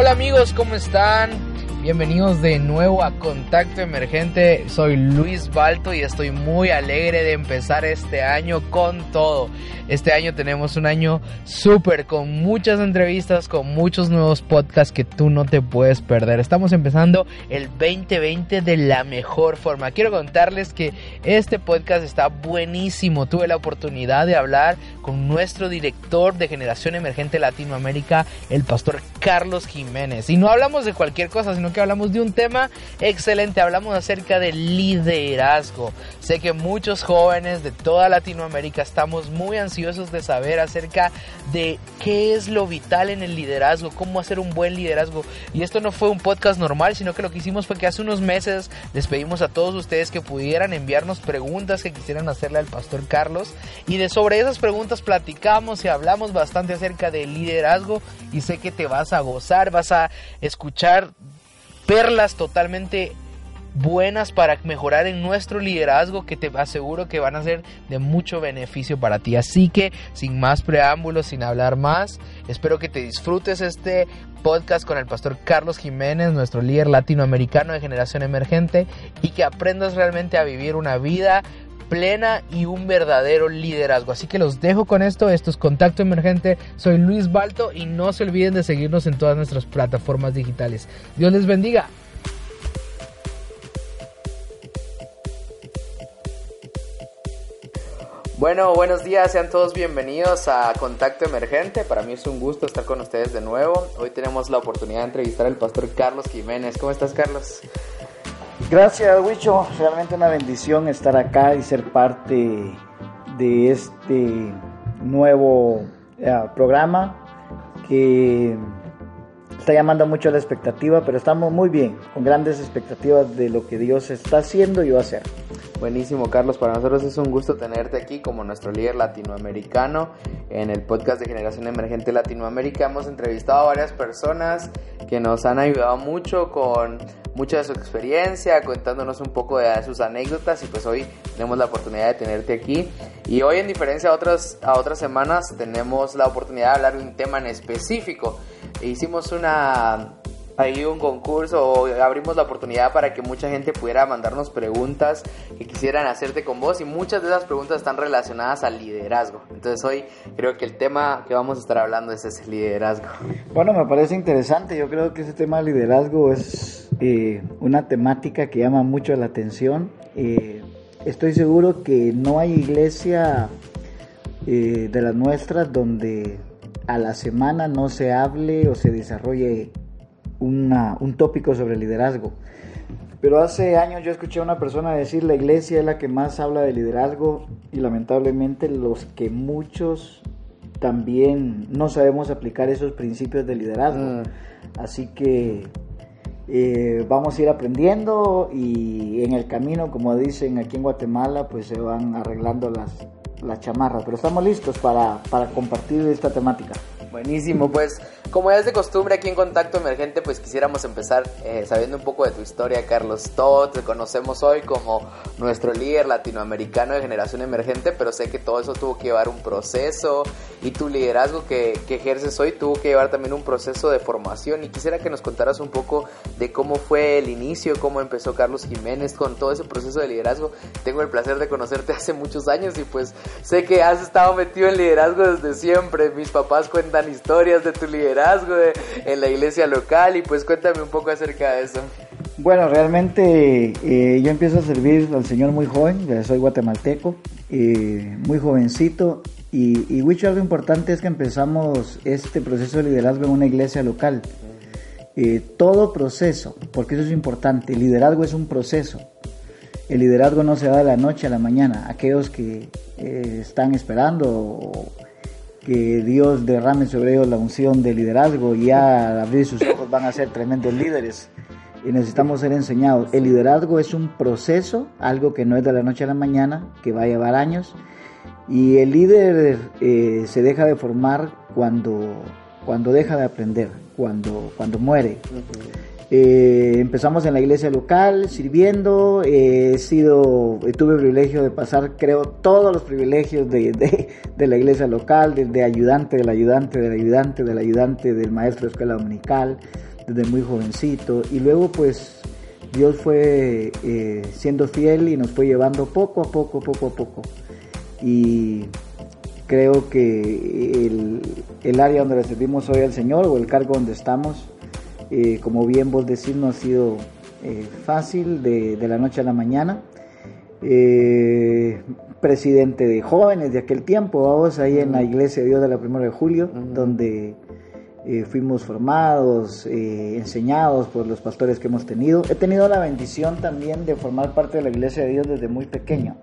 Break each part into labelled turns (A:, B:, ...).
A: Hola amigos, ¿cómo están? Bienvenidos de nuevo a Contacto Emergente. Soy Luis Balto y estoy muy alegre de empezar este año con todo. Este año tenemos un año súper con muchas entrevistas, con muchos nuevos podcasts que tú no te puedes perder. Estamos empezando el 2020 de la mejor forma. Quiero contarles que este podcast está buenísimo. Tuve la oportunidad de hablar con nuestro director de Generación Emergente Latinoamérica, el pastor Carlos Jiménez. Y no hablamos de cualquier cosa, sino que hablamos de un tema excelente. Hablamos acerca del liderazgo. Sé que muchos jóvenes de toda Latinoamérica estamos muy ansiosos de saber acerca de qué es lo vital en el liderazgo, cómo hacer un buen liderazgo. Y esto no fue un podcast normal, sino que lo que hicimos fue que hace unos meses les pedimos a todos ustedes que pudieran enviarnos preguntas que quisieran hacerle al pastor Carlos. Y de sobre esas preguntas platicamos y hablamos bastante acerca del liderazgo. Y sé que te vas a gozar, vas a escuchar perlas totalmente buenas para mejorar en nuestro liderazgo que te aseguro que van a ser de mucho beneficio para ti. Así que sin más preámbulos, sin hablar más, espero que te disfrutes este podcast con el pastor Carlos Jiménez, nuestro líder latinoamericano de generación emergente, y que aprendas realmente a vivir una vida plena y un verdadero liderazgo. Así que los dejo con esto. Esto es Contacto Emergente. Soy Luis Balto y no se olviden de seguirnos en todas nuestras plataformas digitales. Dios les bendiga. Bueno, buenos días, sean todos bienvenidos a Contacto Emergente. Para mí es un gusto estar con ustedes de nuevo. Hoy tenemos la oportunidad de entrevistar al pastor Carlos Jiménez. ¿Cómo estás, Carlos?
B: Gracias, Wicho. Realmente una bendición estar acá y ser parte de este nuevo uh, programa que está llamando mucho la expectativa, pero estamos muy bien, con grandes expectativas de lo que Dios está haciendo y va a hacer.
A: Buenísimo, Carlos. Para nosotros es un gusto tenerte aquí como nuestro líder latinoamericano en el podcast de Generación Emergente Latinoamérica. Hemos entrevistado a varias personas que nos han ayudado mucho con mucha de su experiencia, contándonos un poco de sus anécdotas y pues hoy tenemos la oportunidad de tenerte aquí. Y hoy en diferencia a otras, a otras semanas tenemos la oportunidad de hablar de un tema en específico. Hicimos una ahí un concurso abrimos la oportunidad para que mucha gente pudiera mandarnos preguntas que quisieran hacerte con vos y muchas de esas preguntas están relacionadas al liderazgo. Entonces hoy creo que el tema que vamos a estar hablando es ese liderazgo.
B: Bueno, me parece interesante. Yo creo que ese tema de liderazgo es eh, una temática que llama mucho la atención. Eh, estoy seguro que no hay iglesia eh, de las nuestras donde a la semana no se hable o se desarrolle un tópico sobre liderazgo. Pero hace años yo escuché a una persona decir la iglesia es la que más habla de liderazgo y lamentablemente los que muchos también no sabemos aplicar esos principios de liderazgo. Mm. Así que eh, vamos a ir aprendiendo y en el camino, como dicen aquí en Guatemala, pues se van arreglando las, las chamarras. Pero estamos listos para, para compartir esta temática.
A: Buenísimo, pues como es de costumbre aquí en Contacto Emergente, pues quisiéramos empezar eh, sabiendo un poco de tu historia, Carlos. Todos te conocemos hoy como nuestro líder latinoamericano de generación emergente, pero sé que todo eso tuvo que llevar un proceso y tu liderazgo que, que ejerces hoy tuvo que llevar también un proceso de formación. Y quisiera que nos contaras un poco de cómo fue el inicio, cómo empezó Carlos Jiménez con todo ese proceso de liderazgo. Tengo el placer de conocerte hace muchos años y pues sé que has estado metido en liderazgo desde siempre. Mis papás cuentan historias de tu liderazgo en la iglesia local y pues cuéntame un poco acerca de eso.
B: Bueno, realmente eh, yo empiezo a servir al Señor muy joven, soy guatemalteco, eh, muy jovencito y, y algo importante es que empezamos este proceso de liderazgo en una iglesia local. Eh, todo proceso, porque eso es importante, el liderazgo es un proceso. El liderazgo no se da de la noche a la mañana. Aquellos que eh, están esperando que Dios derrame sobre ellos la unción de liderazgo y al abrir sus ojos van a ser tremendos líderes y necesitamos ser enseñados. El liderazgo es un proceso, algo que no es de la noche a la mañana, que va a llevar años y el líder eh, se deja de formar cuando, cuando deja de aprender cuando, cuando muere. Eh, empezamos en la iglesia local sirviendo, eh, he sido, tuve el privilegio de pasar, creo, todos los privilegios de, de, la iglesia local, desde ayudante del ayudante del ayudante del ayudante del maestro de escuela dominical, desde muy jovencito, y luego pues Dios fue eh, siendo fiel y nos fue llevando poco a poco, poco a poco. Y Creo que el, área donde le servimos hoy al Señor o el cargo donde estamos, eh, como bien vos decís, no ha sido eh, fácil de, la noche a la mañana. Eh, presidente de jóvenes de aquel tiempo, vamos ahí en la iglesia de Dios de la 1 de julio, donde fuimos formados, enseñados por los pastores que hemos tenido. He tenido la bendición también de formar parte de la iglesia de Dios desde muy pequeño.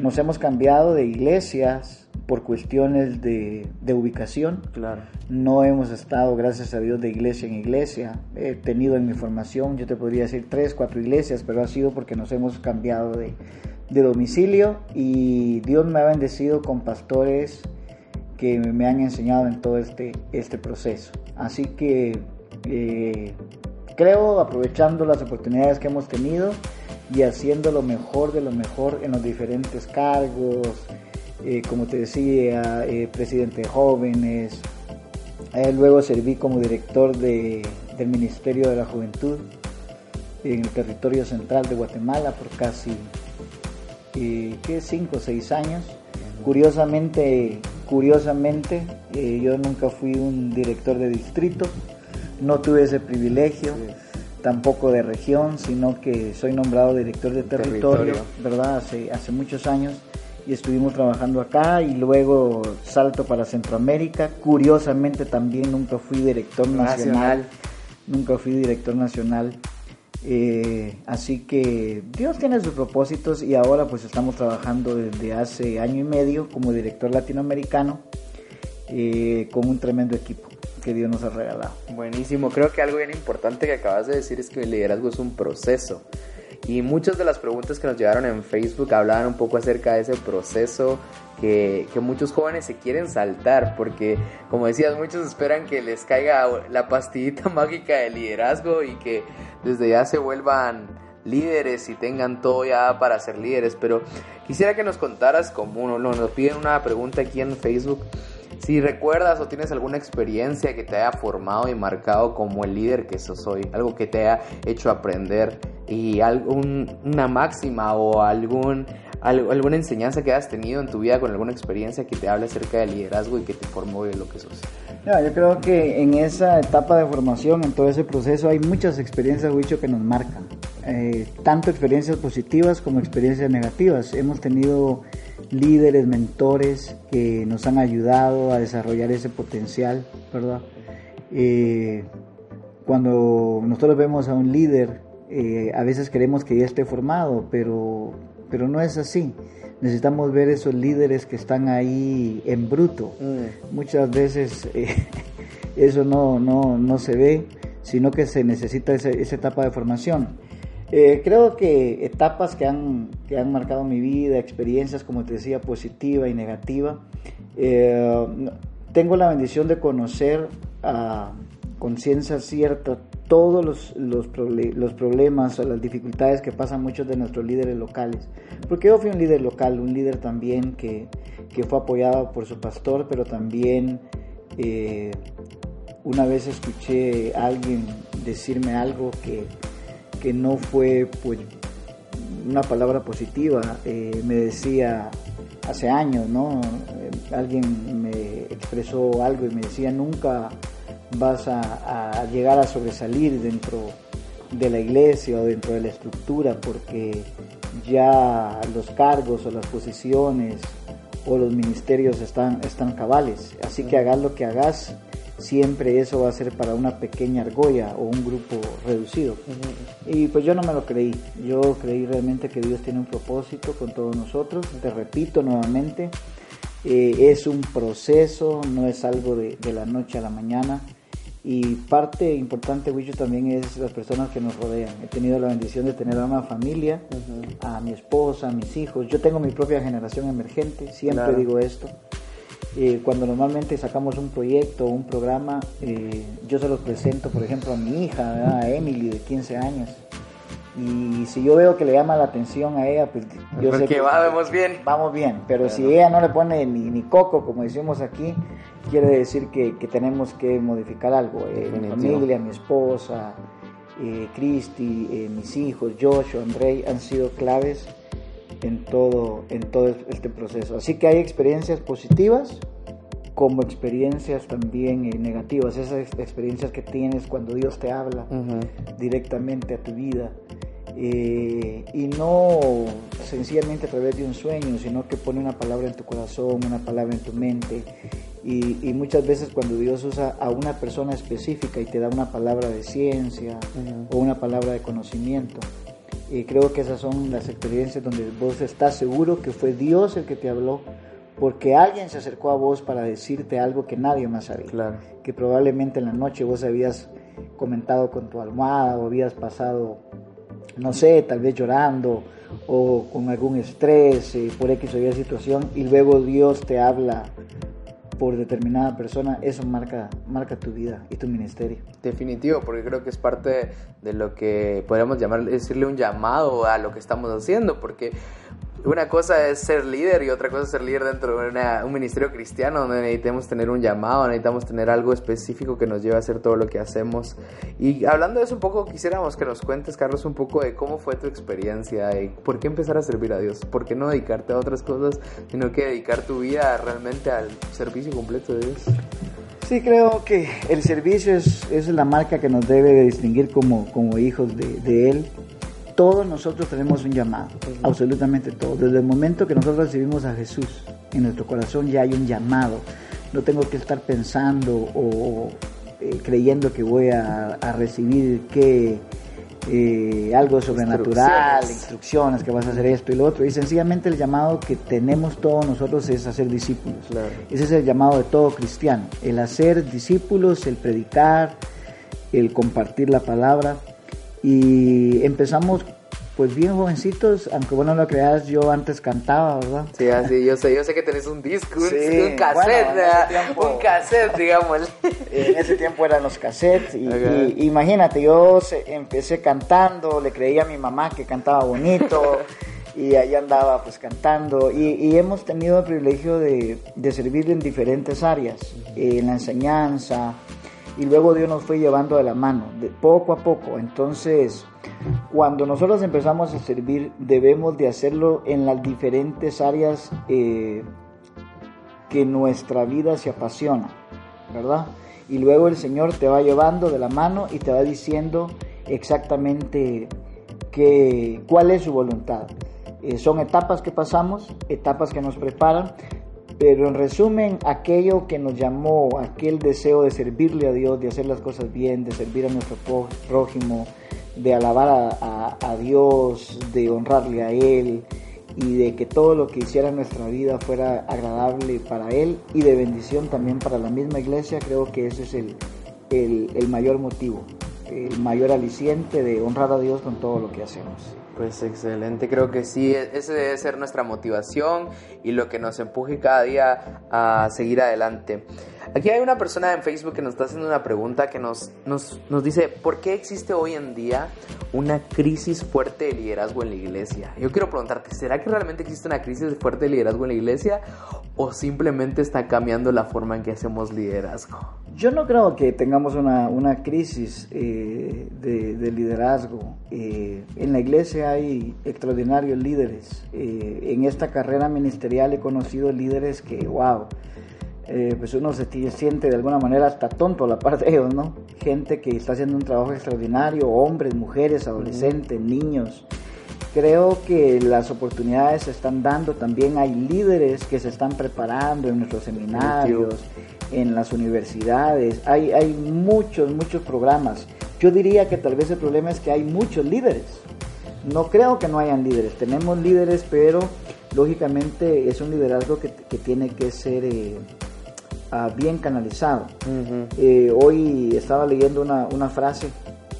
B: Nos hemos cambiado de iglesias por cuestiones de, ubicación.
A: Claro.
B: No hemos estado, gracias a Dios, de iglesia en iglesia. He tenido en mi formación, yo te podría decir tres, cuatro iglesias, pero ha sido porque nos hemos cambiado de, domicilio y Dios me ha bendecido con pastores que me han enseñado en todo este, este proceso. Así que eh, creo, aprovechando las oportunidades que hemos tenido, y haciendo lo mejor de lo mejor en los diferentes cargos, eh, como te decía, eh, presidente de jóvenes, eh, luego serví como director de, del Ministerio de la Juventud en el territorio central de Guatemala por casi ¿qué? cinco o seis años. Curiosamente, curiosamente, yo nunca fui un director de distrito, no tuve ese privilegio tampoco de región, sino que soy nombrado director de territorio, ¿verdad? Hace, hace muchos años y estuvimos trabajando acá y luego salto para Centroamérica. Curiosamente también nunca fui director nacional, nunca fui director nacional. Eh, así que Dios tiene sus propósitos y ahora pues estamos trabajando desde hace año y medio como director latinoamericano eh, con un tremendo equipo que Dios nos ha regalado.
A: Buenísimo, creo que algo bien importante que acabas de decir es que el liderazgo es un proceso. Y muchas de las preguntas que nos llegaron en Facebook hablaban un poco acerca de ese proceso que, que, muchos jóvenes se quieren saltar, porque como decías, muchos esperan que les caiga la pastillita mágica de liderazgo y que desde ya se vuelvan líderes y tengan todo ya para ser líderes. Pero quisiera que nos contaras, como uno, nos piden una pregunta aquí en Facebook, si recuerdas o tienes alguna experiencia que te haya formado y marcado como el líder que sos hoy, algo que te haya hecho aprender y algún, una máxima o algún, alguna enseñanza que hayas tenido en tu vida con alguna experiencia que te hable acerca del liderazgo y que te formó de lo que sos.
B: yo creo que en esa etapa de formación, en todo ese proceso, hay muchas experiencias, Wicho, que nos marcan. Eh, tanto experiencias positivas como experiencias negativas. Hemos tenido líderes, mentores que nos han ayudado a desarrollar ese potencial, ¿verdad? Eh, cuando nosotros vemos a un líder, eh, a veces queremos que ya esté formado, pero, pero no es así. Necesitamos ver esos líderes que están ahí en bruto. Mm. Muchas veces eh, eso no, no, no, se ve, sino que se necesita esa etapa de formación. Eh, creo que etapas que han, que han marcado mi vida, experiencias, como te decía, positiva y negativa. Eh, tengo la bendición de conocer a conciencia cierta todos los, los, los, problemas o las dificultades que pasan muchos de nuestros líderes locales. Porque yo fui un líder local, un líder también que, que fue apoyado por su pastor, pero también eh, una vez escuché a alguien decirme algo que que no fue pues una palabra positiva. Eh, me decía hace años, ¿no? alguien me expresó algo y me decía, nunca vas a, llegar a sobresalir dentro de la iglesia o dentro de la estructura porque ya los cargos o las posiciones o los ministerios están, están cabales. Así que hagas lo que hagas, siempre eso va a ser para una pequeña argolla o un grupo reducido. Y pues yo no me lo creí. Yo creí realmente que Dios tiene un propósito con todos nosotros. Te repito nuevamente, eh, es un proceso, no es algo de, de, la noche a la mañana. Y parte importante, Wicho, también es las personas que nos rodean. He tenido la bendición de tener a una familia, a mi esposa, a mis hijos. Yo tengo mi propia generación emergente, siempre digo esto. Eh, cuando normalmente sacamos un proyecto o un programa, eh, yo se los presento, por ejemplo, a mi hija, a Emily, de 15 años. Y si yo veo que le llama la atención a ella, pues yo
A: sé que vamos bien.
B: Vamos bien, pero si ella no le pone ni, ni, coco, como decimos aquí, quiere decir que, que tenemos que modificar algo. Eh, mi familia, mi esposa, eh, Cristi, eh, mis hijos, Joshua, Andrei, han sido claves en todo, en todo este proceso. Así que hay experiencias positivas como experiencias también negativas, esas experiencias que tienes cuando Dios te habla directamente a tu vida. Eh, y no sencillamente a través de un sueño, sino que pone una palabra en tu corazón, una palabra en tu mente. Y, muchas veces cuando Dios usa a una persona específica y te da una palabra de ciencia o una palabra de conocimiento, y creo que esas son las experiencias donde vos estás seguro que fue Dios el que te habló, porque alguien se acercó a vos para decirte algo que nadie más sabía. Que probablemente en la noche vos habías comentado con tu almohada o habías pasado no sé, tal vez llorando o con algún estrés eh, por X o Y situación y luego Dios te habla por determinada persona, eso marca, marca tu vida y tu ministerio.
A: Definitivo, porque creo que es parte de lo que podríamos llamar, decirle un llamado a lo que estamos haciendo, porque una cosa es ser líder y otra cosa es ser líder dentro de un ministerio cristiano donde necesitamos tener un llamado, necesitamos tener algo específico que nos lleve a hacer todo lo que hacemos. Y hablando de eso un poco, quisiéramos que nos cuentes, Carlos, un poco de cómo fue tu experiencia y por qué empezar a servir a Dios, por qué no dedicarte a otras cosas, sino que dedicar tu vida realmente al servicio completo de Dios.
B: Sí, creo que el servicio es, es la marca que nos debe distinguir como, como hijos de, de Él todos nosotros tenemos un llamado, absolutamente todos. Desde el momento que nosotros recibimos a Jesús en nuestro corazón ya hay un llamado. No tengo que estar pensando o eh, creyendo que voy a, recibir que eh, algo sobrenatural, instrucciones. que vas a hacer esto y lo otro. Y sencillamente el llamado que tenemos todos nosotros es hacer discípulos. Ese es el llamado de todo cristiano. El hacer discípulos, el predicar, el compartir la palabra. Y empezamos pues bien jovencitos, aunque bueno no lo creas, yo antes cantaba, ¿verdad?
A: Sí, así, yo sé, yo sé que tenés un disco, un, cassette, un cassette, digamos.
B: En ese tiempo eran los cassettes, y, imagínate, yo empecé cantando, le creía a mi mamá que cantaba bonito, y ahí andaba pues cantando, y, hemos tenido el privilegio de, de servir en diferentes áreas, en la enseñanza, y luego Dios nos fue llevando de la mano, de poco a poco. Entonces, cuando nosotros empezamos a servir, debemos de hacerlo en las diferentes áreas eh, que nuestra vida se apasiona, ¿verdad? Y luego el Señor te va llevando de la mano y te va diciendo exactamente cuál es su voluntad. Eh, son etapas que pasamos, etapas que nos preparan, pero en resumen, aquello que nos llamó, aquel deseo de servirle a Dios, de hacer las cosas bien, de servir a nuestro prójimo, de alabar a, Dios, de honrarle a Él y de que todo lo que hiciera en nuestra vida fuera agradable para Él y de bendición también para la misma iglesia, creo que ese es el, el mayor motivo, el mayor aliciente de honrar a Dios con todo lo que hacemos.
A: Pues excelente, creo que sí, e-, ese debe ser nuestra motivación y lo que nos empuje cada día a seguir adelante. Aquí hay una persona en Facebook que nos está haciendo una pregunta que nos, nos, nos dice, ¿por qué existe hoy en día una crisis fuerte de liderazgo en la iglesia? Yo quiero preguntarte, ¿será que realmente existe una crisis fuerte de liderazgo en la iglesia o simplemente está cambiando la forma en que hacemos liderazgo?
B: Yo no creo que tengamos una, una crisis eh, de, de, liderazgo. Eh, en la iglesia hay extraordinarios líderes. Eh, en esta carrera ministerial he conocido líderes que, wow, eh, pues uno se siente de alguna manera hasta tonto a la parte de ellos, ¿no? Gente que está haciendo un trabajo extraordinario, hombres, mujeres, adolescentes, niños. Creo que las oportunidades se están dando, también hay líderes que se están preparando en nuestros seminarios, en las universidades, hay, hay muchos, muchos programas. Yo diría que tal vez el problema es que hay muchos líderes. No creo que no hayan líderes, tenemos líderes, pero lógicamente es un liderazgo que, que tiene que ser... Eh, uh, bien canalizado. eh, hoy estaba leyendo una, una, frase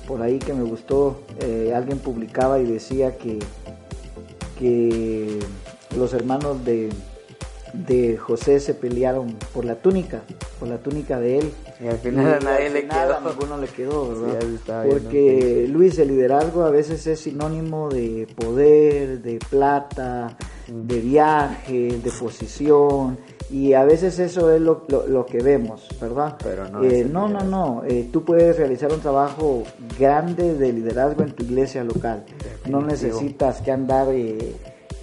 B: por ahí que me gustó. Eh, alguien publicaba y decía que, que los hermanos de, de José se pelearon por la túnica, por la túnica de él.
A: Y al final y a nadie le quedó.
B: a ninguno le quedó, ¿verdad?
A: Sí,
B: Porque Luis, el liderazgo a veces es sinónimo de poder, de plata, de viaje, de posición. Y a veces eso es lo, lo, lo que vemos, ¿verdad?
A: Pero no
B: Eh, no, no, no. Eh, tú puedes realizar un trabajo grande de liderazgo en tu iglesia local. No necesitas que andar eh,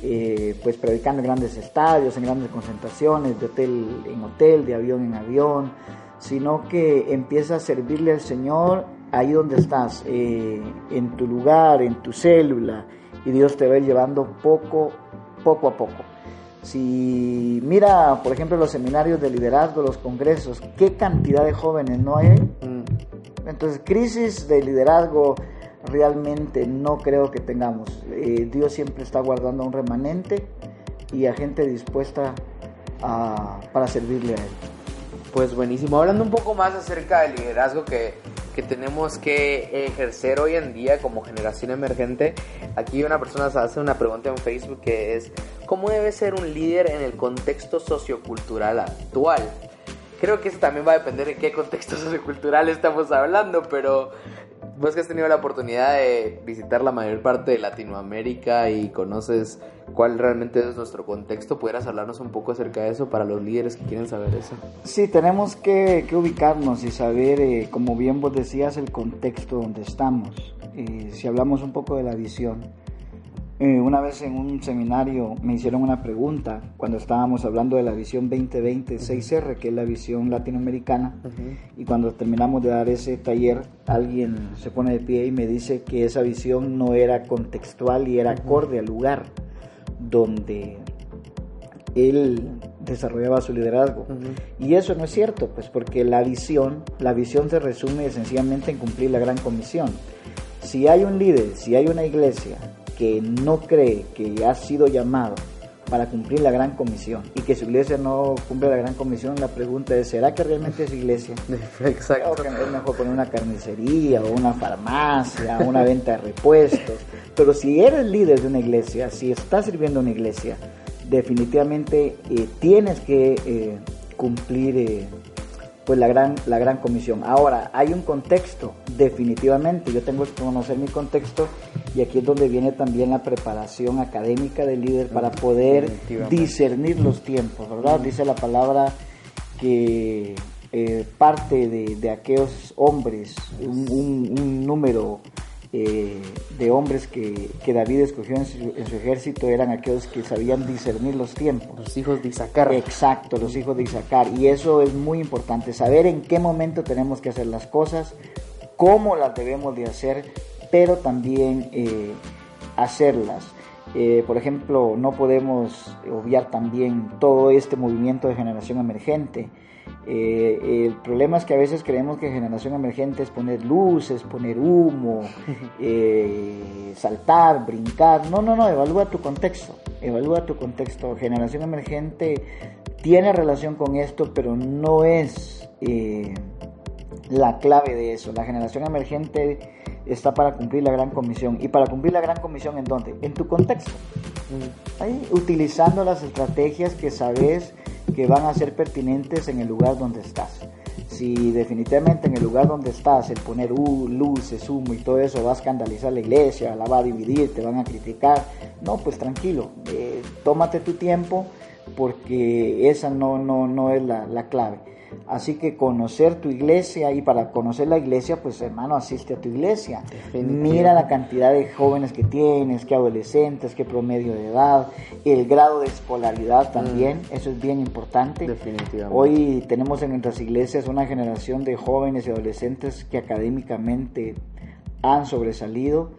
B: eh, pues predicando en grandes estadios, en grandes concentraciones, de hotel en hotel, de avión en avión, sino que empieza a servirle al Señor ahí donde estás, eh, en tu lugar, en tu célula, y Dios te va a ir llevando poco, poco a poco. Si mira, por ejemplo, los seminarios de liderazgo, los congresos, qué cantidad de jóvenes no hay.
A: Mm.
B: Entonces, crisis de liderazgo realmente no creo que tengamos. Eh, Dios siempre está guardando a un remanente y a gente dispuesta a- para servirle a Él.
A: Pues buenísimo. Hablando un poco más acerca del liderazgo que, que tenemos que ejercer hoy en día como generación emergente, aquí una persona se hace una pregunta en Facebook que es, ¿cómo debe ser un líder en el contexto sociocultural actual? Creo que eso también va a depender de qué contexto sociocultural estamos hablando, pero vos que has tenido la oportunidad de visitar la mayor parte de Latinoamérica y conoces cuál realmente es nuestro contexto, ¿pudieras hablarnos un poco acerca de eso para los líderes que quieren saber eso?
B: Sí, tenemos que, que ubicarnos y saber, eh, como bien vos decías, el contexto donde estamos. Eh, si hablamos un poco de la visión, eh, una vez en un seminario me hicieron una pregunta cuando estábamos hablando de la visión 2020 6R, que es la visión latinoamericana, y cuando terminamos de dar ese taller, alguien se pone de pie y me dice que esa visión no era contextual y era acorde al lugar donde él desarrollaba su liderazgo. Y eso no es cierto, pues porque la visión, la visión se resume sencillamente en cumplir la gran comisión. Si hay un líder, si hay una iglesia que no cree que ha sido llamado para cumplir la gran comisión y que su iglesia no cumple la gran comisión, la pregunta es, ¿será que realmente es iglesia?
A: Exacto.
B: Que es mejor poner una carnicería o una farmacia, una venta de repuestos. Pero si eres líder de una iglesia, si estás sirviendo a una iglesia, definitivamente eh, tienes que eh, cumplir eh, pues la gran, la gran comisión. Ahora, hay un contexto, definitivamente. Yo tengo que conocer mi contexto y aquí es donde viene también la preparación académica del líder para poder discernir los tiempos, ¿verdad? Dice la palabra que eh, parte de, de aquellos hombres, un, un- un número eh, de hombres que, que David escogió en su, en su ejército eran aquellos que sabían discernir los tiempos.
A: Los hijos de Isaacar.
B: Exacto, los hijos de Isaacar. Y eso es muy importante, saber en qué momento tenemos que hacer las cosas, cómo las debemos de hacer, pero también eh, hacerlas. Eh, por ejemplo, no podemos obviar también todo este movimiento de generación emergente. Eh, el problema es que a veces creemos que generación emergente es poner luces, poner humo, eh, saltar, brincar. No, no, no, evalúa tu contexto. Evalúa tu contexto. Generación emergente tiene relación con esto, pero no es eh, la clave de eso. La generación emergente está para cumplir la gran comisión. ¿Y para cumplir la gran comisión en dónde? En tu contexto. Ahí, utilizando las estrategias que sabes que van a ser pertinentes en el lugar donde estás. Si definitivamente en el lugar donde estás el poner uh, luces, humo y todo eso va a escandalizar la iglesia, la va a dividir, te van a criticar, no, pues tranquilo, eh, tómate tu tiempo porque esa no, no, no es la, la clave. Así que conocer tu iglesia y para conocer la iglesia, pues hermano, asiste a tu iglesia. Mira la cantidad de jóvenes que tienes, qué adolescentes, qué promedio de edad, el grado de escolaridad también, mm. eso es bien importante. Definitivamente. Hoy tenemos en nuestras iglesias una generación de jóvenes y adolescentes que académicamente han sobresalido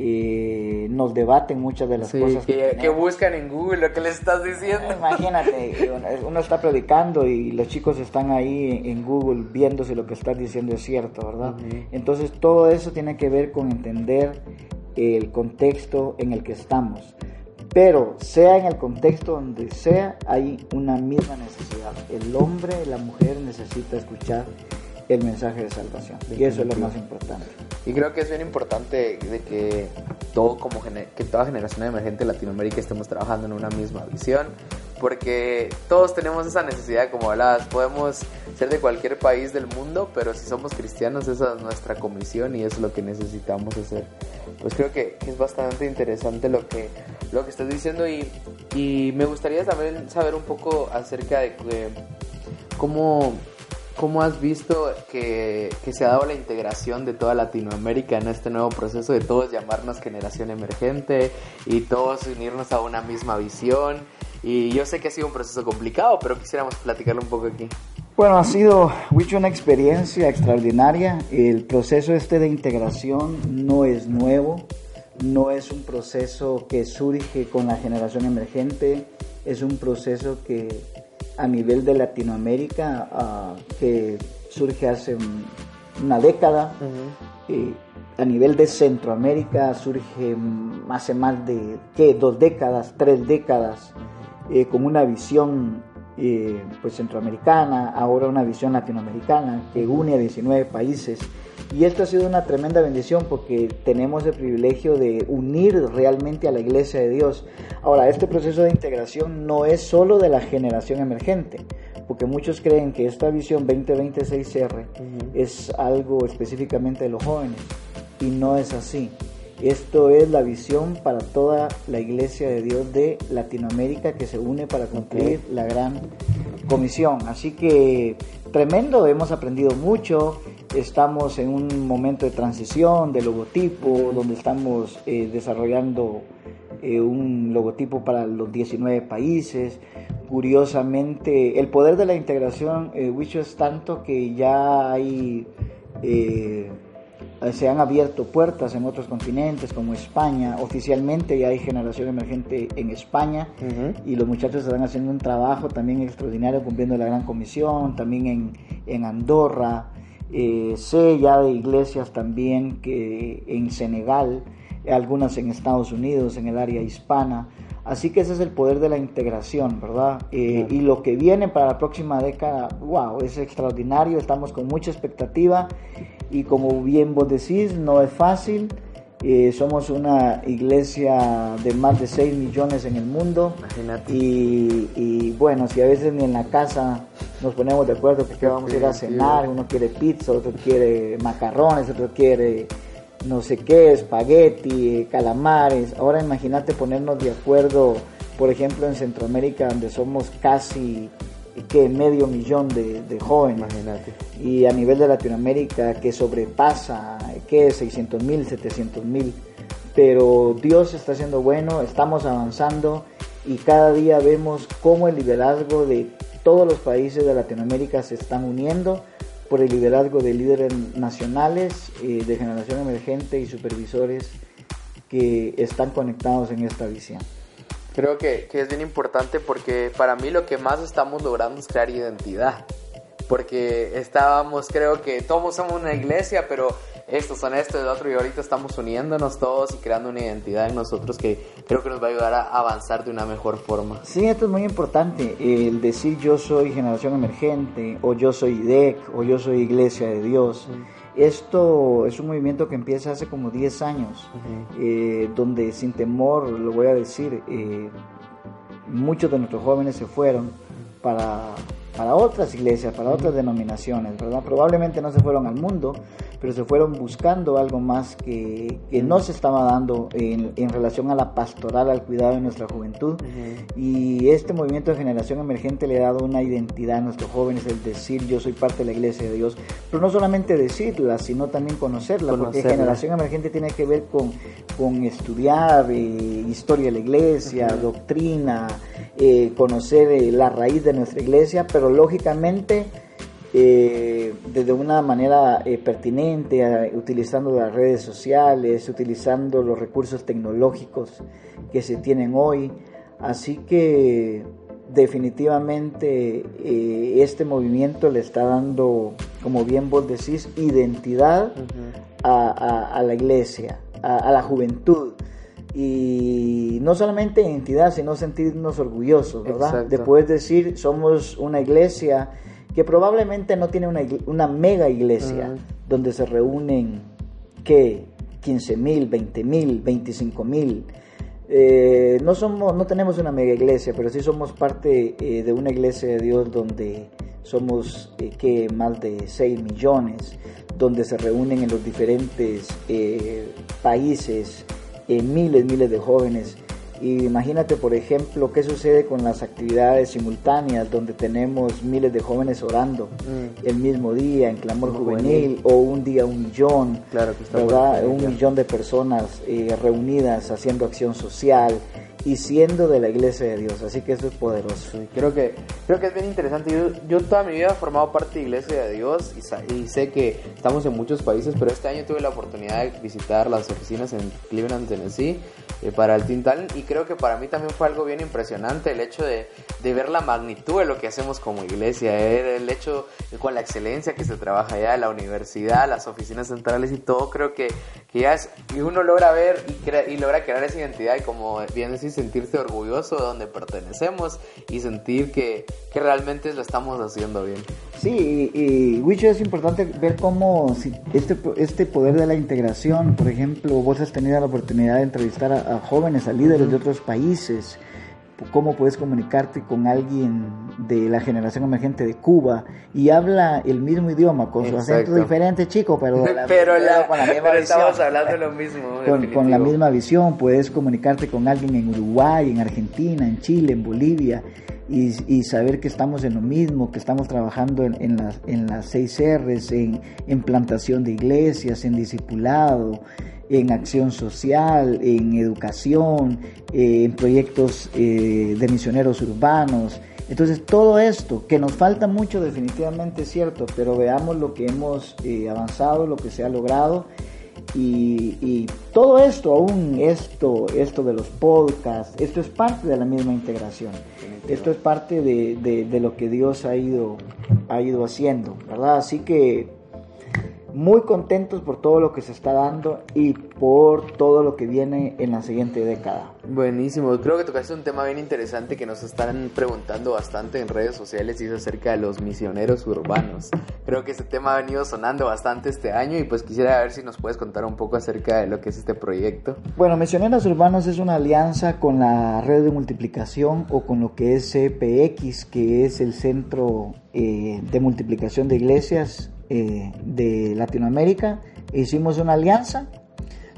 B: y nos debaten muchas de las cosas
A: que, buscan en Google lo que les estás diciendo.
B: Imagínate, uno está predicando y los chicos están ahí en Google viendo si lo que estás diciendo es cierto, ¿verdad? Entonces todo eso tiene que ver con entender el contexto en el que estamos. Pero sea en el contexto donde sea, hay una misma necesidad. El hombre, la mujer necesita escuchar el mensaje de salvación. Y eso es lo más importante.
A: Y creo que es bien importante de que todo como que toda generación emergente de Latinoamérica estemos trabajando en una misma visión, porque todos tenemos esa necesidad, como hablabas, podemos ser de cualquier país del mundo, pero si somos cristianos esa es nuestra comisión y es lo que necesitamos hacer. Pues creo que, es bastante interesante lo que, lo que estás diciendo y, y me gustaría también saber un poco acerca de cómo ¿Cómo has visto que, se ha dado la integración de toda Latinoamérica en este nuevo proceso de todos llamarnos generación emergente y todos unirnos a una misma visión? Y yo sé que ha sido un proceso complicado, pero quisiéramos platicarlo un poco aquí.
B: Bueno, ha sido, una experiencia extraordinaria. El proceso este de integración no es nuevo, no es un proceso que surge con la generación emergente, es un proceso que a nivel de Latinoamérica ah, que surge hace una década. a nivel de Centroamérica surge hace más de ¿qué? dos décadas, tres décadas, eh, con una visión eh, pues centroamericana, ahora una visión latinoamericana que une a 19 países y esto ha sido una tremenda bendición porque tenemos el privilegio de unir realmente a la iglesia de Dios. Ahora, este proceso de integración no es solo de la generación emergente, porque muchos creen que esta visión 2026R es algo específicamente de los jóvenes y no es así. Esto es la visión para toda la iglesia de Dios de Latinoamérica que se une para cumplir la gran comisión. Así que tremendo, hemos aprendido mucho, estamos en un momento de transición de logotipo, donde estamos eh, desarrollando eh, un logotipo para los 19 países. Curiosamente, el poder de la integración, eh, es tanto que ya hay, eh, se han abierto puertas en otros continentes como España. Oficialmente ya hay generación emergente en España y los muchachos están haciendo un trabajo también extraordinario cumpliendo la gran comisión, también en, en Andorra. Eh, sé ya de iglesias también que en Senegal, algunas en Estados Unidos, en el área hispana. Así que ese es el poder de la integración, ¿verdad? Eh, y lo que viene para la próxima década, wow, es extraordinario, estamos con mucha expectativa y como bien vos decís, no es fácil. Eh, somos una iglesia de más de 6 millones en el mundo. Y, y, bueno, si a veces ni en la casa nos ponemos de acuerdo que vamos a ir a cenar, uno quiere pizza, otro quiere macarrones, otro quiere no sé qué, espagueti, calamares. Ahora imagínate ponernos de acuerdo, por ejemplo, en Centroamérica, donde somos casi que medio millón de, jóvenes. Imagínate. Y a nivel de Latinoamérica, que sobrepasa, que 600 mil, 700 mil. Pero Dios está siendo bueno, estamos avanzando y cada día vemos cómo el liderazgo de todos los países de Latinoamérica se están uniendo por el liderazgo de líderes nacionales, eh, de generación emergente y supervisores que están conectados en esta visión.
A: Creo que, que, es bien importante porque para mí lo que más estamos logrando es crear identidad. Porque estábamos, creo que todos somos una iglesia, pero estos son esto y otro y ahorita estamos uniéndonos todos y creando una identidad en nosotros que creo que nos va a ayudar a avanzar de una mejor forma.
B: Sí, esto es muy importante, el decir yo soy generación emergente o yo soy IDEC o yo soy iglesia de Dios. Esto es un movimiento que empieza hace como 10 años, eh, donde sin temor, lo voy a decir, eh, muchos de nuestros jóvenes se fueron para, para otras iglesias, para otras denominaciones, ¿verdad? Probablemente no se fueron al mundo, pero se fueron buscando algo más que, que no se estaba dando en, en, relación a la pastoral, al cuidado de nuestra juventud. Y este movimiento de generación emergente le ha dado una identidad a nuestros jóvenes, el decir yo soy parte de la iglesia de Dios, pero no solamente decirla, sino también conocerla, porque generación emergente tiene que ver con, con estudiar eh, historia de la iglesia, doctrina, eh, conocer eh, la raíz de nuestra iglesia, pero lógicamente eh, desde una manera eh, pertinente, utilizando las redes sociales, utilizando los recursos tecnológicos que se tienen hoy. Así que definitivamente eh, este movimiento le está dando, como bien vos decís, identidad a, la iglesia, a, la juventud. Y no solamente identidad, sino sentirnos orgullosos, ¿verdad? De poder decir, somos una iglesia que probablemente no tiene una, una mega iglesia donde se reúnen, ¿qué? 15 mil, 20 mil, 25 mil. Eh, no, somos, no tenemos una mega iglesia, pero sí somos parte eh, de una iglesia de Dios donde somos eh, que más de 6 millones, donde se reúnen en los diferentes países miles, miles de jóvenes. Y imagínate, por ejemplo, qué sucede con las actividades simultáneas donde tenemos miles de jóvenes orando mm. el mismo día en clamor juvenil, o un día un millón,
A: claro
B: Un millón de personas eh, reunidas haciendo acción social y siendo de la iglesia de Dios. Así que eso es poderoso.
A: creo que creo que es bien interesante. Yo, yo toda mi vida he formado parte de iglesia de Dios y, y, sé que estamos en muchos países, pero este año tuve la oportunidad de visitar las oficinas en Cleveland, Tennessee eh, para el Tintal y creo que para mí también fue algo bien impresionante el hecho de, de ver la magnitud de lo que hacemos como iglesia, eh, el hecho con la excelencia que se trabaja allá, la universidad, las oficinas centrales y todo, creo que, que ya es, y uno logra ver y, y logra crear esa identidad y como bien decís, sentirse orgulloso de donde pertenecemos y sentir que, que realmente lo estamos haciendo bien.
B: Sí, y, y es importante ver cómo si este, este poder de la integración, por ejemplo, vos has tenido la oportunidad de entrevistar a, jóvenes, a líderes de otros países, cómo puedes comunicarte con alguien de la generación emergente de Cuba y habla el mismo idioma con su acento diferente, chico, pero,
A: pero, con la misma visión. hablando lo mismo.
B: Con, con, la misma visión, puedes comunicarte con alguien en Uruguay, en Argentina, en Chile, en Bolivia y, y saber que estamos en lo mismo, que estamos trabajando en, en las, en las seis R's, en, en plantación de iglesias, en discipulado en acción social, en educación, eh, en proyectos eh, de misioneros urbanos. Entonces todo esto, que nos falta mucho definitivamente es cierto, pero veamos lo que hemos eh, avanzado, lo que se ha logrado y, todo esto, aún esto, esto de los podcasts, esto es parte de la misma integración. Esto es parte de, de, de lo que Dios ha ido, ha ido haciendo, ¿verdad? Así que muy contentos por todo lo que se está dando y por todo lo que viene en la siguiente década.
A: Buenísimo, creo que tocaste un tema bien interesante que nos están preguntando bastante en redes sociales y es acerca de los misioneros urbanos. Creo que ese tema ha venido sonando bastante este año y pues quisiera ver si nos puedes contar un poco acerca de lo que es este proyecto.
B: Bueno, Misioneros Urbanos es una alianza con la red de multiplicación o con lo que es CPX, que es el Centro eh, de Multiplicación de Iglesias eh, de Latinoamérica, hicimos una alianza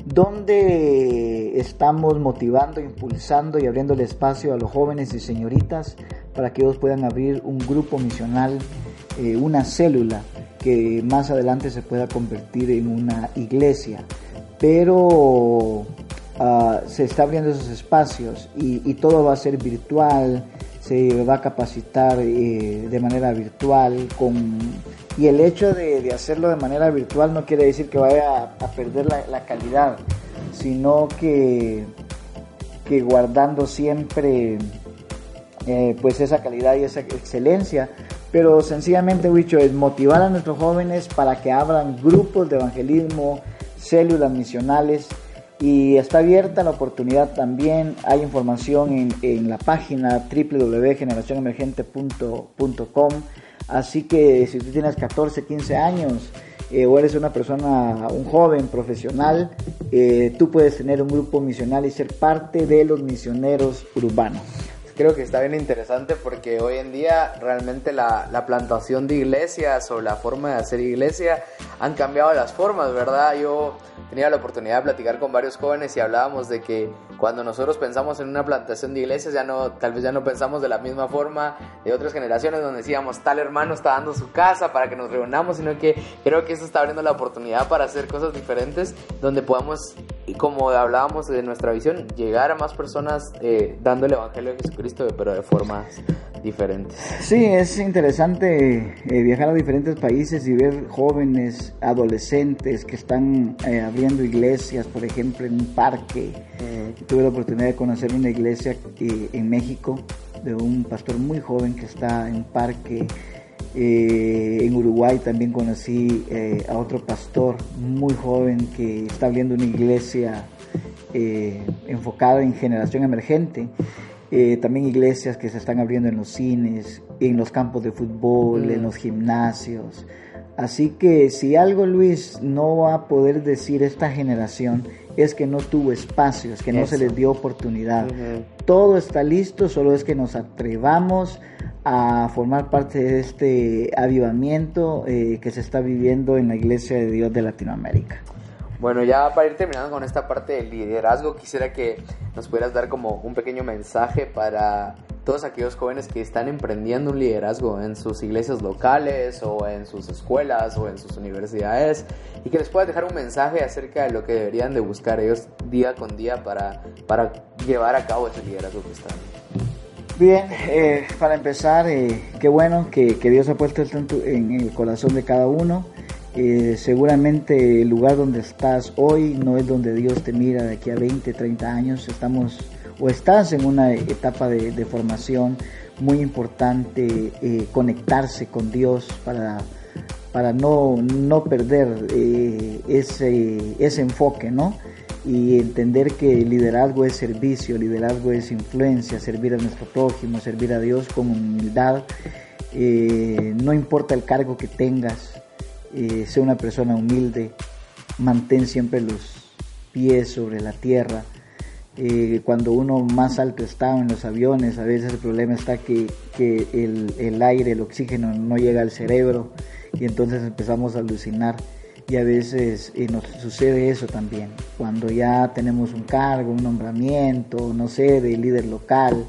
B: donde estamos motivando, impulsando y abriendo el espacio a los jóvenes y señoritas para que ellos puedan abrir un grupo misional, eh, una célula que más adelante se pueda convertir en una iglesia. Pero ah, se está abriendo esos espacios y, y, todo va a ser virtual, se va a capacitar eh, de manera virtual con y el hecho de, hacerlo de manera virtual no quiere decir que vaya a, perder la, calidad, sino que, que guardando siempre eh, pues esa calidad y esa excelencia. Pero sencillamente, dicho, es motivar a nuestros jóvenes para que abran grupos de evangelismo, células misionales y está abierta la oportunidad también. Hay información en, la página www.generacionemergente.com Así que si tú tienes 14, 15 años eh, o eres una persona, un joven profesional, eh, tú puedes tener un grupo misional y ser parte de los misioneros urbanos.
A: Creo que está bien interesante porque hoy en día realmente la, la, plantación de iglesias o la forma de hacer iglesia han cambiado las formas, ¿verdad? Yo tenía la oportunidad de platicar con varios jóvenes y hablábamos de que cuando nosotros pensamos en una plantación de iglesias ya no, tal vez ya no pensamos de la misma forma de otras generaciones donde decíamos tal hermano está dando su casa para que nos reunamos, sino que creo que eso está abriendo la oportunidad para hacer cosas diferentes donde podamos, como hablábamos de nuestra visión, llegar a más personas eh, dando el Evangelio de Jesucristo, pero de formas diferentes.
B: Sí, es interesante eh, viajar a diferentes países y ver jóvenes, adolescentes que están eh, abriendo iglesias, por ejemplo, en un parque. Tuve la oportunidad de conocer una iglesia en México de un pastor muy joven que está en un parque. en Uruguay también conocí a otro pastor muy joven que está abriendo una iglesia enfocada en generación emergente. Eh, también iglesias que se están abriendo en los cines, en los campos de fútbol, en mm. los gimnasios. Así que si algo Luis no va a poder decir esta generación es que no tuvo espacios, que no se les dio oportunidad. Todo está listo, solo es que nos atrevamos a formar parte de este avivamiento eh, que se está viviendo en la Iglesia de Dios de Latinoamérica.
A: Bueno, ya para ir terminando con esta parte del liderazgo, quisiera que nos pudieras dar como un pequeño mensaje para todos aquellos jóvenes que están emprendiendo un liderazgo en sus iglesias locales o en sus escuelas o en sus universidades y que les puedas dejar un mensaje acerca de lo que deberían de buscar ellos día con día para, para llevar a cabo ese liderazgo que están.
B: Bien, eh, para empezar, eh, qué bueno que, que, Dios ha puesto esto en el corazón de cada uno. Eh, seguramente el lugar donde estás hoy no es donde Dios te mira de aquí a 20, 30 años. Estamos o estás en una etapa de, formación muy importante, eh, conectarse con Dios para, para no, no perder eh, ese, ese enfoque, ¿no? Y entender que liderazgo es servicio, liderazgo es influencia, servir a nuestro prójimo, servir a Dios con humildad. no importa el cargo que tengas, eh, sea una persona humilde, mantén siempre los pies sobre la tierra. Eh, cuando uno más alto está en los aviones, a veces el problema está que, el, aire, el oxígeno no llega al cerebro y entonces empezamos a alucinar. Y a veces eh, nos sucede eso también. Cuando ya tenemos un cargo, un nombramiento, no sé, de líder local.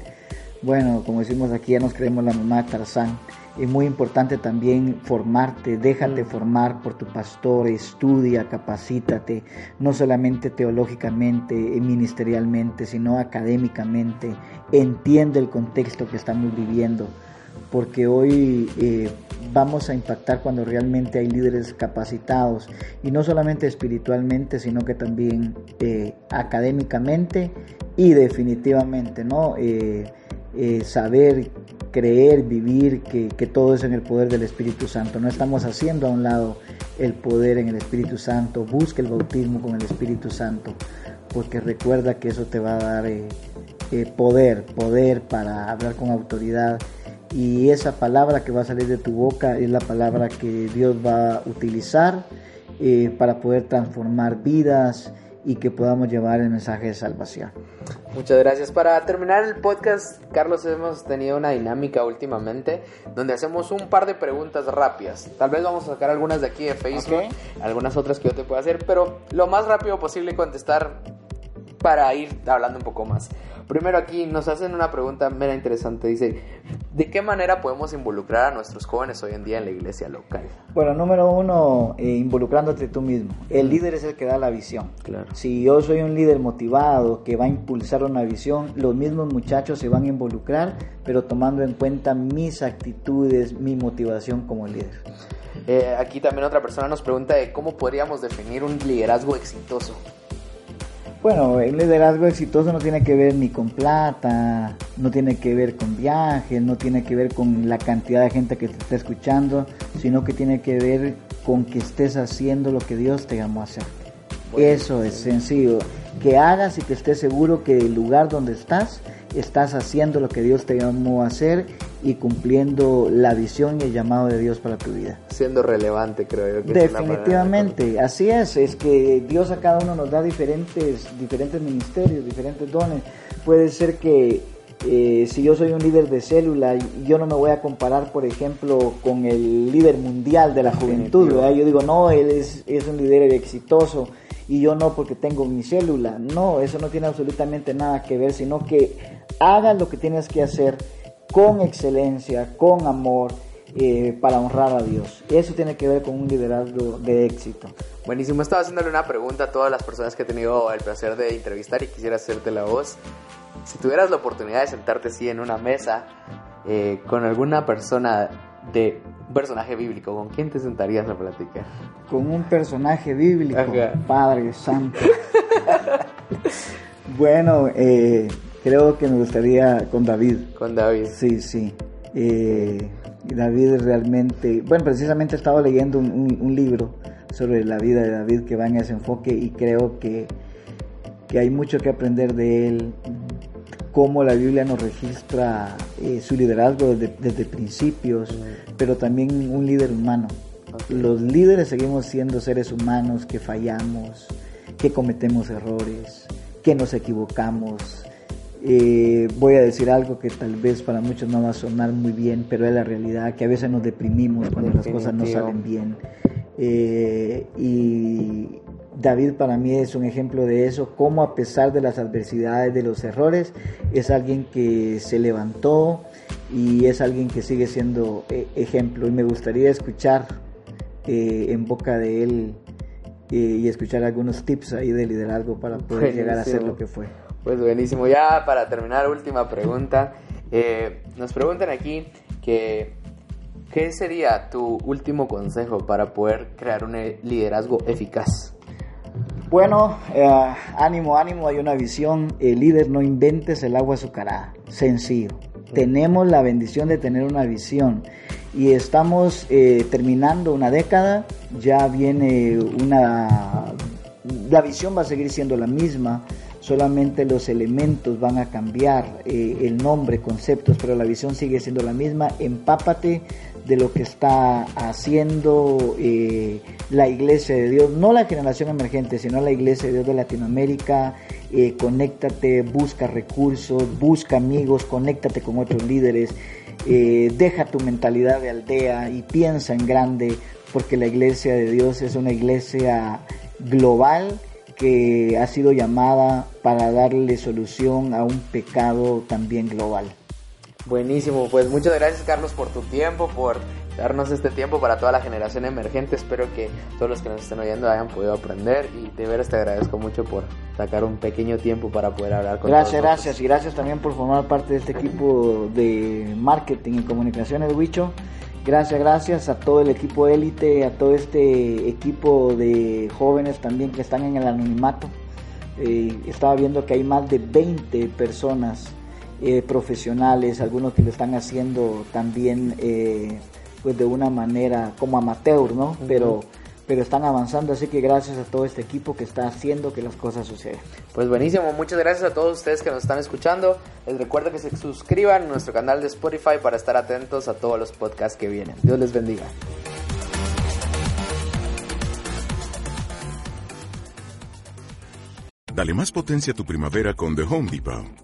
B: Bueno, como decimos aquí, ya nos creemos la mamá Tarzán es muy importante también formarte, déjate mm. formar por tu pastor, estudia, capacítate, no solamente teológicamente, ministerialmente, sino académicamente, entiende el contexto que estamos viviendo, porque hoy eh, vamos a impactar cuando realmente hay líderes capacitados, y no solamente espiritualmente, sino que también eh, académicamente y definitivamente, ¿no? Eh, saber creer, vivir, que, todo es en el poder del Espíritu Santo. No estamos haciendo a un lado el poder en el Espíritu Santo. Busca el bautismo con el Espíritu Santo, porque recuerda que eso te va a dar eh, eh, poder, poder para hablar con autoridad. Y esa palabra que va a salir de tu boca es la palabra que Dios va a utilizar eh, para poder transformar vidas y que podamos llevar el mensaje de salvación.
A: Muchas gracias. Para terminar el podcast, Carlos, hemos tenido una dinámica últimamente donde hacemos un par de preguntas rápidas. Tal vez vamos a sacar algunas de aquí de Facebook, algunas otras que yo te pueda hacer, pero lo más rápido posible contestar para ir hablando un poco más. Primero aquí nos hacen una pregunta mera interesante. Dice, ¿de qué manera podemos involucrar a nuestros jóvenes hoy en día en la iglesia local?
B: Bueno, número uno, eh, involucrándote tú mismo. El líder es el que da la visión. Claro. Si yo soy un líder motivado que va a impulsar una visión, los mismos muchachos se van a involucrar, pero tomando en cuenta mis actitudes, mi motivación como líder.
A: Eh, aquí también otra persona nos pregunta de cómo podríamos definir un liderazgo exitoso.
B: Bueno, el liderazgo exitoso no tiene que ver ni con plata, no tiene que ver con viajes, no tiene que ver con la cantidad de gente que te está escuchando, sino que tiene que ver con que estés haciendo lo que Dios te llamó a hacer. Eso es sencillo. Que hagas y que estés seguro que el lugar donde estás, estás haciendo lo que Dios te llamó a hacer y cumpliendo la visión y el llamado de Dios para tu vida.
A: Siendo relevante, creo yo.
B: Definitivamente, así es, es que Dios a cada uno nos da diferentes, diferentes ministerios, diferentes dones. Puede ser que Eh, si yo soy un líder de célula, yo no me voy a comparar, por ejemplo, con el líder mundial de la juventud. Yo digo, no, él es, es un líder exitoso y yo no porque tengo mi célula. No, eso no tiene absolutamente nada que ver, sino que hagas lo que tienes que hacer con excelencia, con amor, eh, para honrar a Dios. Eso tiene que ver con un liderazgo de éxito.
A: Buenísimo, estaba haciéndole una pregunta a todas las personas que he tenido el placer de entrevistar y quisiera hacerte la voz. Si tuvieras la oportunidad de sentarte así en una mesa eh, con alguna persona de un personaje bíblico, ¿con quién te sentarías a platicar?
B: Con un personaje bíblico, Padre Santo. bueno, eh, creo que me gustaría con David.
A: Con David.
B: Sí, sí. Eh, David realmente, bueno, precisamente he estado leyendo un, libro sobre la vida de David que va en ese enfoque y creo que, que hay mucho que aprender de él, cómo la Biblia nos registra eh, su liderazgo desde, principios, pero también un líder humano. Los líderes seguimos siendo seres humanos que fallamos, que cometemos errores, que nos equivocamos, eh, voy a decir algo que tal vez para muchos no va a sonar muy bien, pero es la realidad, que a veces nos deprimimos cuando las cosas no salen bien. Eh, y David para mí es un ejemplo de eso, cómo a pesar de las adversidades, de los errores, es alguien que se levantó y es alguien que sigue siendo eh, ejemplo. Y me gustaría escuchar en boca de él y escuchar algunos tips ahí de liderazgo para poder llegar a ser lo que fue.
A: Pues buenísimo. Ya para terminar, última pregunta. Eh, nos preguntan aquí que ¿qué sería tu último consejo para poder crear un liderazgo eficaz?
B: Bueno, eh, ánimo, ánimo, hay una visión. El líder no inventes el agua azucarada. Sencillo. Tenemos la bendición de tener una visión y estamos eh, terminando una década. Ya viene una... La visión va a seguir siendo la misma solamente los elementos van a cambiar, eh, el nombre, conceptos, pero la visión sigue siendo la misma. Empápate de lo que está haciendo eh, la iglesia de Dios, no la generación emergente, sino la iglesia de Dios de Latinoamérica. Eh, conéctate, busca recursos, busca amigos, conéctate con otros líderes, deja tu mentalidad de aldea y piensa en grande, porque la iglesia de Dios es una iglesia global que ha sido llamada para darle solución a un pecado también global.
A: Buenísimo, pues muchas gracias Carlos por tu tiempo, por darnos este tiempo para toda la generación emergente. Espero que todos los que nos estén oyendo hayan podido aprender y de veras te agradezco mucho por sacar un pequeño tiempo para poder hablar con
B: Gracias, gracias y gracias también por formar parte de este equipo de marketing y comunicaciones, Wicho. Gracias, gracias a todo el equipo élite, a todo este equipo de jóvenes también que están en el anonimato. Eh, estaba viendo que hay más de 20 personas eh, profesionales, algunos que lo están haciendo también eh, pues de una manera como amateur, ¿no? Pero pero están avanzando, así que gracias a todo este equipo que está haciendo que las cosas sucedan.
A: Pues buenísimo, muchas gracias a todos ustedes que nos están escuchando. Les recuerdo que se suscriban a nuestro canal de Spotify para estar atentos a todos los podcasts que vienen. Dios les bendiga.
C: Dale más potencia a tu primavera con The Home Depot.